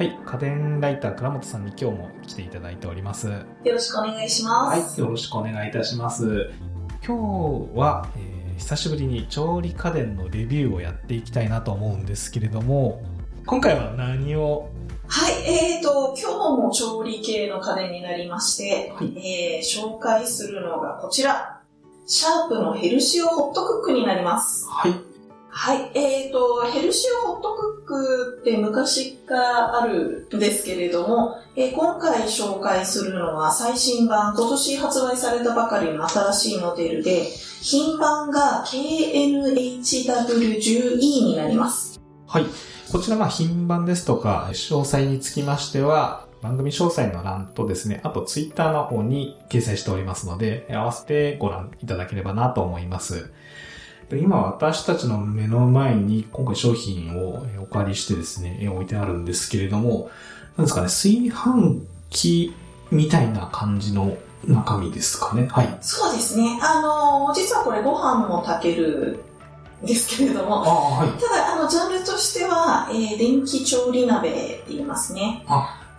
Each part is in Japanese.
はい、家電ライター倉本さんに今日も来ていただいております。はよろしくお願いします。い、よろしくお願いいたします。今日は、えー久しぶりに調理家電のレビューをやっていきたいなと思うんですけれども、今回は何を？はい、えーと、今日も調理系の家電になりまして、はいえー紹介するのがこちら。シャープのヘルシオホットクックになります。はい、はい、えーと、ヘルシオホットクックって昔からあるんですけれども、えー今回紹介するのは最新版、今年発売されたばかりの新しいモデルで、品番が KNHW10E になります。はい。こちら、まあ、品番ですとか、詳細につきましては、番組詳細の欄とですね、あとツイッターの方に掲載しておりますので、合わせてご覧いただければなと思います。で今私たちの目の前に今回商品をお借りしてですね、置いてあるんですけれども、なんですかね、炊飯器みたいな感じの中身ですかね。はい。そうですね。あのー実はこれご飯も炊けるんですけれどあも、あ、はい。ただ、あの、ジャンルとしては、えー電気調理鍋って言いますね。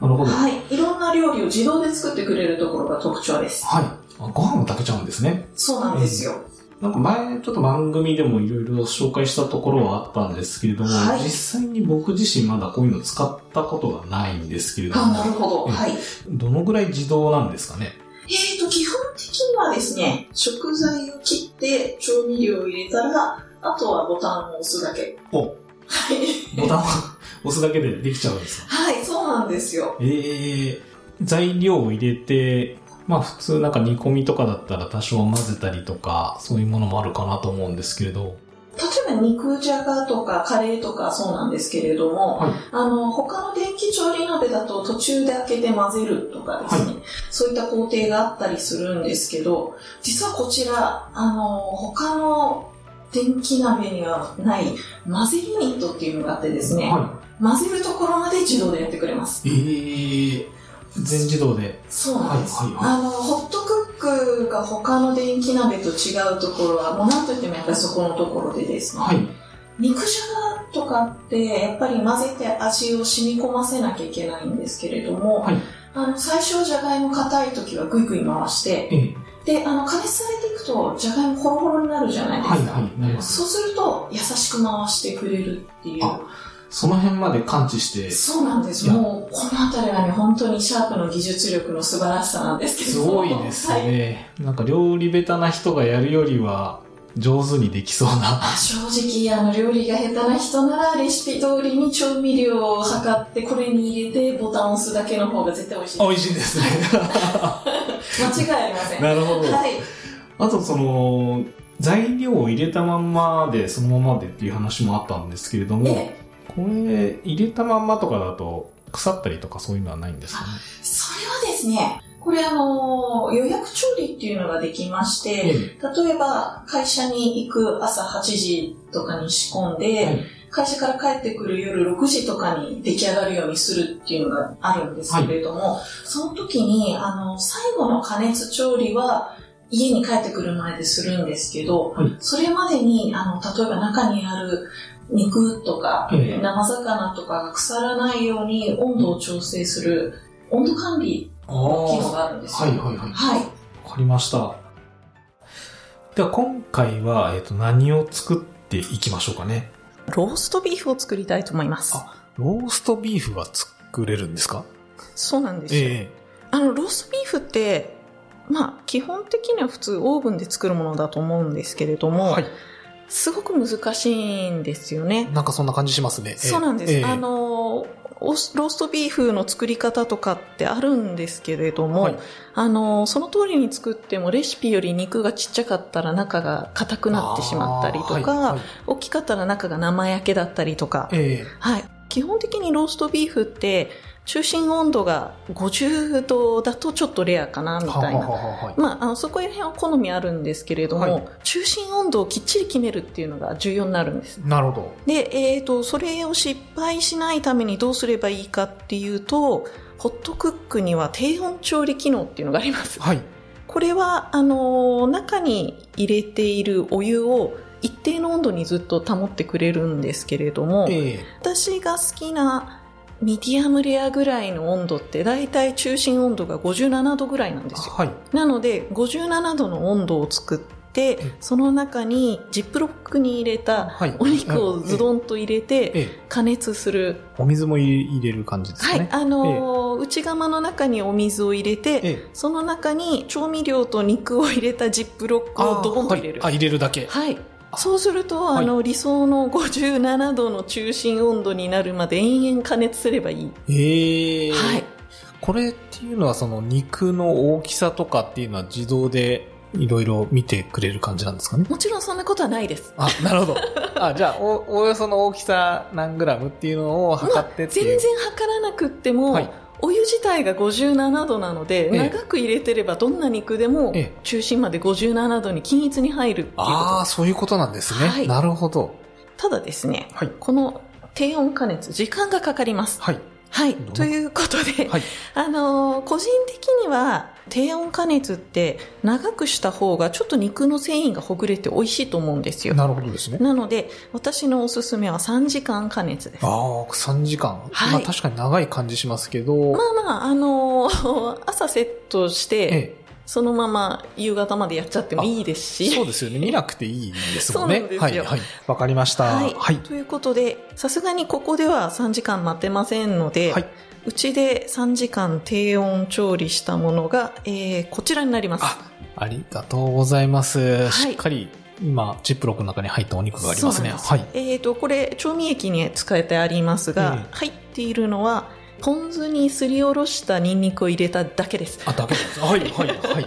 なるほど。はい。はい。いろんな料理を自動で作ってくれるところが特徴です。あご飯も炊けちゃうんですね。そうなんですよ。なんか前、ちょっと番組でもいろいろ紹介したところはあったんですけれども、はい実際に僕自身まだこういうの使ったことがないんですけれどあ、なるも、ほど。うんはい。どのぐらい自動なんですかね？えーと、基本的にはですね、食材を切って調味料を入れたら、あとはボタンを押すだけ。おはい。ボタンを押すだけでできちゃうんですか？はい、そうなんですよ。えー、材料を入れて、まあ普通なんか煮込みとかだったら多少混ぜたりとか、そういうものもあるかなと思うんですけれど、例えば肉じゃがとかカレーとかそうなんですけれども、はい。あの、他の電気調理鍋だと途中で開けて混ぜるとかですね、そういった工程があったりするんですけど、実はこちら、あの、他の電気鍋にはない混ぜユニットっていうのがあってですね、は混ぜるところまで自動でやってくれます。い。えー、全自動で。そうなんです。はいはいはいあの、ホットクックが他の電気鍋と違うところは、もう何と言ってもやっぱりそこのところでですね、はい。肉じゃがとかってやっぱり混ぜて味を染み込ませなきゃいけないんですけれども、はいあの最初じゃがいも硬い時はぐいぐい回してえー、であの加熱されていくとじゃがいもホロホロになるじゃないですか、はいはい、す。そうすると優しく回してくれるっていうあその辺まで感知して、そうなんですもうこの辺りはね本当にシャープの技術力の素晴らしさなんですけどもごいですはいね。なんか料理下手な人がやるよりは上手にできそうな。あ正直、あの、料理が下手な人なら、レシピ通りに調味料を測って、これに入れて、ボタンを押すだけの方が絶対美味しい。美味しいですね。間違いありません。なるほど。はい。あとその、材料を入れたまんまで、そのままでっていう話もあったんですけれども、で、これ、入れたまんまとかだと、腐ったりとかそういうのはないんですか？ねそれはですね、これあの、予約調理っていうのができまして、え例えば、会社に行く朝8時とかに仕込んで、はい。会社から帰ってくる夜6時とかに出来上がるようにするっていうのがあるんですけれども、その時に、あの、最後の加熱調理は、家に帰ってくる前でするんですけど、はい。それまでに、あの、例えば中にある肉とか、ええ生魚とかが腐らないように温度を調整する温度管理あ機能あ。があるんですよ。はいはいはい。はい。わかりました。では今回は、えっ、と、何を作っていきましょうかね。ローストビーフを作りたいと思います。あローストビーフが作れるんですか？そうなんですよ。えあの、ローストビーフって、まあ、基本的には普通オーブンで作るものだと思うんですけれども、はい。すごく難しいんですよね。なんかそんな感じしますね。そうなんです。ええあの、ローストビーフの作り方とかってあるんですけれども、はいあの、その通りに作ってもレシピより肉がちっちゃかったら中が硬くなってしまったりとか、はいはい大きかったら中が生焼けだったりとか、えはい。基本的にローストビーフって中心温度が50度だとちょっとレアかなえみたいな。まあ、あのそこら辺は好みあるんですけれども、はい中心温度をきっちり決めるっていうのが重要になるんです。なるほど。で、えっ、と、それを失敗しないためにどうすればいいかっていうと、ホットクックには低温調理機能っていうのがあります。はい。これは、あのー中に入れているお湯を一定の温度にずっと保ってくれるんですけれども、ええ私が好きなミディアムレアぐらいの温度って大体中心温度が57度ぐらいなんですよ。はい。なので57度の温度を作ってえその中にジップロックに入れたはいお肉をズドンと入れてええ、加熱する。お水も入れる感じですかね。。はいあのー内釜の中にお水を入れて、ええその中に調味料と肉を入れたジップロックをドボンと入れる。あはいあ、入れるだけ。はい。そうすると、はいあの、理想の57度の中心温度になるまで延々加熱すればいい。ええはい。これっていうのはその肉の大きさとかっていうのは自動でいろいろ見てくれる感じなんですかね？もちろんそんなことはないです。あ、なるほど。あ、じゃあ、お、およその大きさ何グラムっていうのを測ってっていう。全然測らなくっても、はいお湯自体が57度なので、ええ長く入れてればどんな肉でもええ中心まで57度に均一に入るっていうああ、そういうことなんですね。はいなるほど。ただですね、はい。この低温加熱、時間がかかります。はい。はい。ということで、はい。あのー個人的には低温加熱って長くした方がちょっと肉の繊維がほぐれて美味しいと思うんですよ。なるほどですね。なので、私のおすすめは3時間加熱です。ああ、3時間。はいまあ確かに長い感じしますけど。まあまあ、あのー 朝セットして、えそのまま夕方までやっちゃってもいいですえ、し。そうですよね。見なくていいですもんね。そうなんはい。はい。わかりました。はい、はい。ということで、さすがにここでは3時間待ってませんので、はい。うちで3時間低温調理したものが、えーこちらになります。あ、ありがとうございます。いしっかり、今、ジップロックの中に入ったお肉がありますね。すはい。えっ、と、これ、調味液に使えてありますが、ええ入っているのは、ポン酢にすりおろしたニンニクを入れただけです。あ、だけです。はい、はい、はい。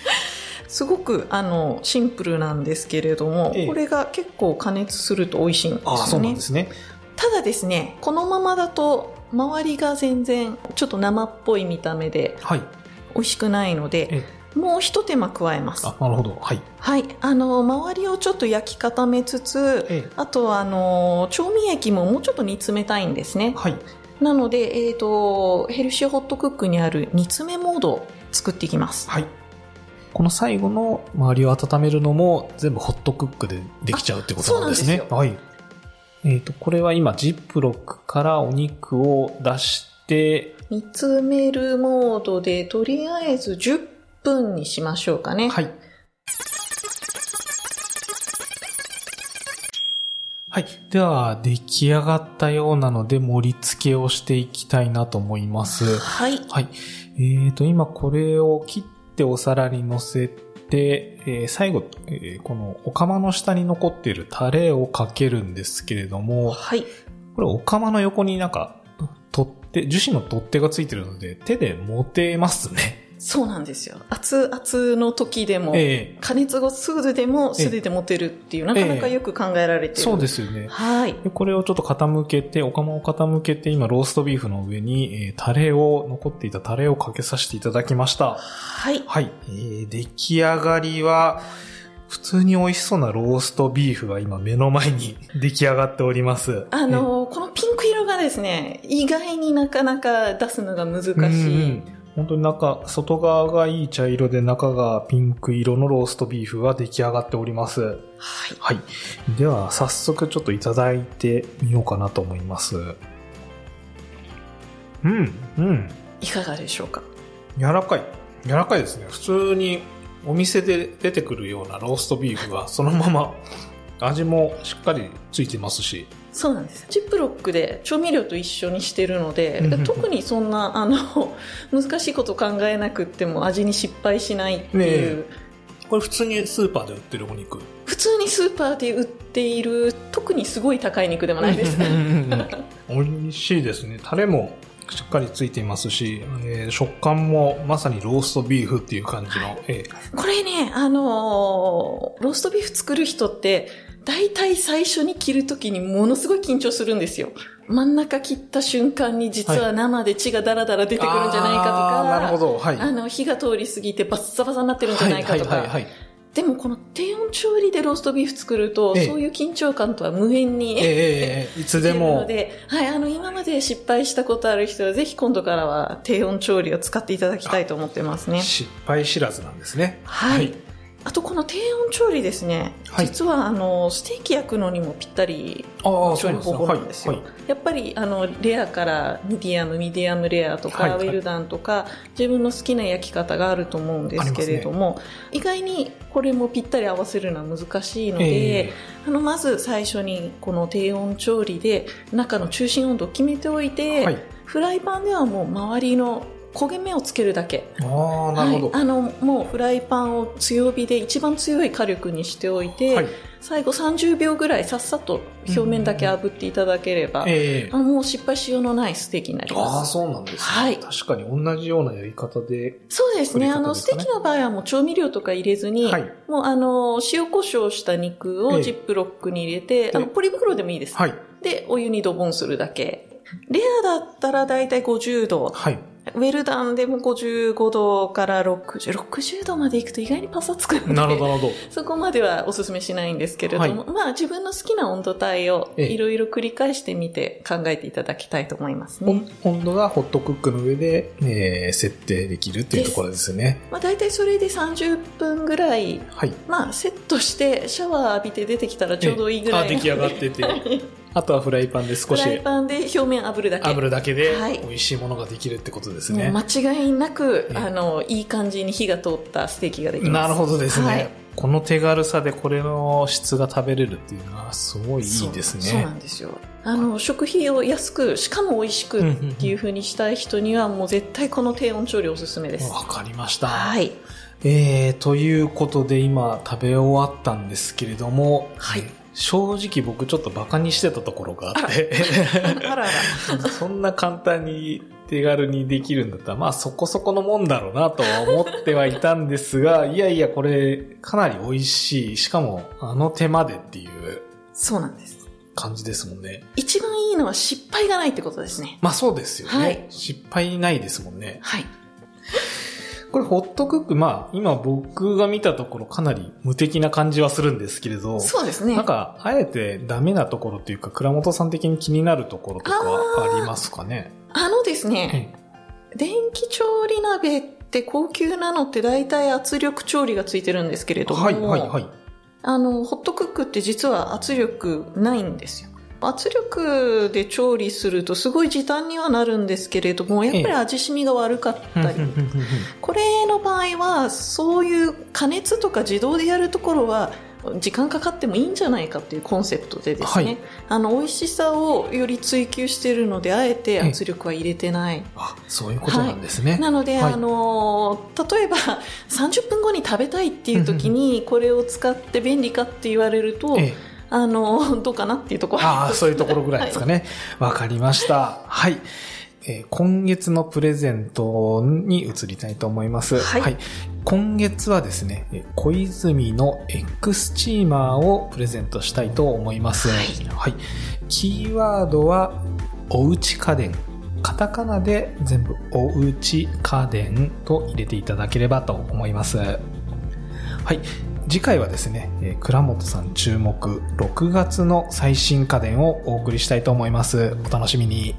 すごく、あの、シンプルなんですけれども、ええこれが結構加熱すると美味しいんですよね。あ、そうなんですね。ただですね、このままだと、周りが全然、ちょっと生っぽい見た目ではい。美味しくないので、もう一手間加えます。あ、なるほど。はい。はい。あの、周りをちょっと焼き固めつつ、ええ。あとは、あの、調味液ももうちょっと煮詰めたいんですね。はい。なので、えっ、と、ヘルシーホットクックにある煮詰めモードを作っていきます。はい。この最後の周りを温めるのも全部ホットクックでできちゃうってことなんですね。あそうはい。えっ、と、これは今、ジップロックからお肉を出して、煮詰めるモードで、とりあえず10分にしましょうかね。はい。はい。では、出来上がったようなので、盛り付けをしていきたいなと思います。はい。はい。えっ、と、今これを切ってお皿に乗せて、えー最後、えーこのお釜の下に残っているタレをかけるんですけれども、はい。これお釜の横になんか、取っ手、樹脂の取っ手がついてるので、手で持てますね。そうなんですよ。熱々の時でも、え加熱後すぐでも素手で持てるっていう、なかなかよく考えられてる。えそうですよね。はい。でこれをちょっと傾けて、お釜を傾けて、今ローストビーフの上に、えータレを、残っていたタレをかけさせていただきました。はい。はい。えー出来上がりは、普通に美味しそうなローストビーフが今目の前に 出来上がっております。あのーこのピンク色がですね、意外になかなか出すのが難しい。うんうん本当に中、外側がいい茶色で中がピンク色のローストビーフが出来上がっております。はい。はい。では、早速ちょっといただいてみようかなと思います。うん、うん。いかがでしょうか？柔らかい。柔らかいですね。普通にお店で出てくるようなローストビーフがそのまま味もしっかりついてますし。そうなんです。ジップロックで調味料と一緒にしてるのでうんうんうん、特にそんな、あの、難しいこと考えなくっても味に失敗しないっていう、ねこれ普通にスーパーで売ってるお肉？普通にスーパーで売っている、特にすごい高い肉でもないです。美味しいですね。タレもしっかりついていますし、えー食感もまさにローストビーフっていう感じの。えーこれね、あのーローストビーフ作る人って、大体最初に切るときにものすごい緊張するんですよ。真ん中切った瞬間に実は生で血がダラダラ出てくるんじゃないかとか、あーなるほど。はい。あの、火が通り過ぎてバッサバサになってるんじゃないかとか。はいはいはいはい。でもこの低温調理でローストビーフ作ると、ええそういう緊張感とは無縁に、えーえ いつでなのも。で、はい、あの、今まで失敗したことある人は、ぜひ今度からは低温調理を使っていただきたいと思ってますね。失敗知らずなんですね。はい。あとこの低温調理ですね、はい。実はあのステーキ焼くのにもぴったり調理方法なんですよ、はい。やっぱりあのレアからミディアムミディアムレアとか、はい。はい。ウェルダンとか自分の好きな焼き方があると思うんですけれども、意外にこれもぴったり合わせるのは難しいので、えあのまず最初にこの低温調理で中の中心温度を決めておいて、ーはい。フライパンではもう周りの焦げ目をつけるだけああ、なるほど。はい、あのもうフライパンを強火で一番強い火力にしておいて、はい。最後30秒ぐらいさっさと表面だけ炙っていただければ、ええあのもう失敗しようのないステーキになりああ、ます。そうなんですね。はい確かに同じようなやり方で。そうですね。作り方あの、ステーキの場合はもう調味料とか入れずに、はい。もうあの、塩コショウした肉ええをジップロックに入れて、あの、えポリ袋でもいいです。はい。で、お湯にドボンするだけ。レアだったらだいたい50度。はい。ウェルダンでも55度から60、60度までいくと意外にパサつくので。なるほど、なるほど。そこまではお勧めしないんですけれども、まあ自分の好きな温度帯をええいろいろ繰り返してみて考えていただきたいと思いますね。温温度がホットクックの上で、えー設定できるっていうところですよね。まあ大体それで30分ぐらい、はい。まあセットしてシャワー浴びて出てきたらちょうどいいぐらい。あ、出来上がってて。あとはフライパンで少しフライパンで表面炙るだけ。炙るだけではい美味しいものができるってことですもうね。間違いなく、ええあの、いい感じに火が通ったステーキができます。なるほどですね。はいこの手軽さでこれの質が食べれるっていうのはすごいいいですね。そうなんですよ。あの、食費を安く、しかも美味しくっていう風にしたい人には、もう絶対この低温調理おすすめです。わかりました。はい。えー、ということで今食べ終わったんですけれども、はいえー正直僕ちょっとバカにしてたところがあって。そんな簡単に手軽にできるんだったら、まあそこそこのもんだろうなとは思ってはいたんですが、いやいやこれかなり美味しい。しかもあの手間でっていうそうなんです。感じですもんね。一番いいのは失敗がないってことですね。まあそうですよね。はい失敗ないですもんね。はい。これホットクック、まあ今僕が見たところかなり無敵な感じはするんですけれど、そうですね。なんか、あえてダメなところっていうか、倉本さん的に気になるところとかありますかね？あのですね、電気調理鍋って高級なのって大体圧力調理がついてるんですけれども、はい、はい、はい。あの、ホットクックって実は圧力ないんですよ。圧力で調理するとすごい時短にはなるんですけれども、やっぱり味しみが悪かったり。これの場合は、そういう加熱とか自動でやるところは、時間かかってもいいんじゃないかっていうコンセプトでですね、はい。あの、美味しさをより追求しているので、あえて圧力は入れてない。あ、そういうことなんですね。なので、はい。あの例えば30分後に食べたいっていう時にこれを使って便利かって言われると、ええあの どうかなっていうところああ、そういうところぐらいですかね。わ、かりました。はい。えー今月のプレゼントに移りたいと思います。はい今月はですね、えー小泉の X チーマーをプレゼントしたいと思います。はいはい。キーワードは、おうち家電。カタカナで全部おうち家電と入れていただければと思います。はい。次回はですね、えー倉本さん注目6月の最新家電をお送りしたいと思います。お楽しみに。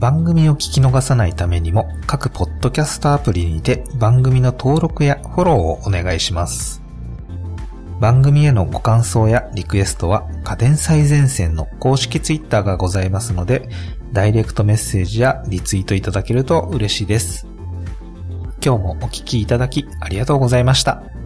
番組を聞き逃さないためにも各ポッドキャストアプリにて番組の登録やフォローをお願いします。番組へのご感想やリクエストは家電最前線の公式ツイッターがございますので、ダイレクトメッセージやリツイートいただけると嬉しいです。今日もお聴きいただきありがとうございました。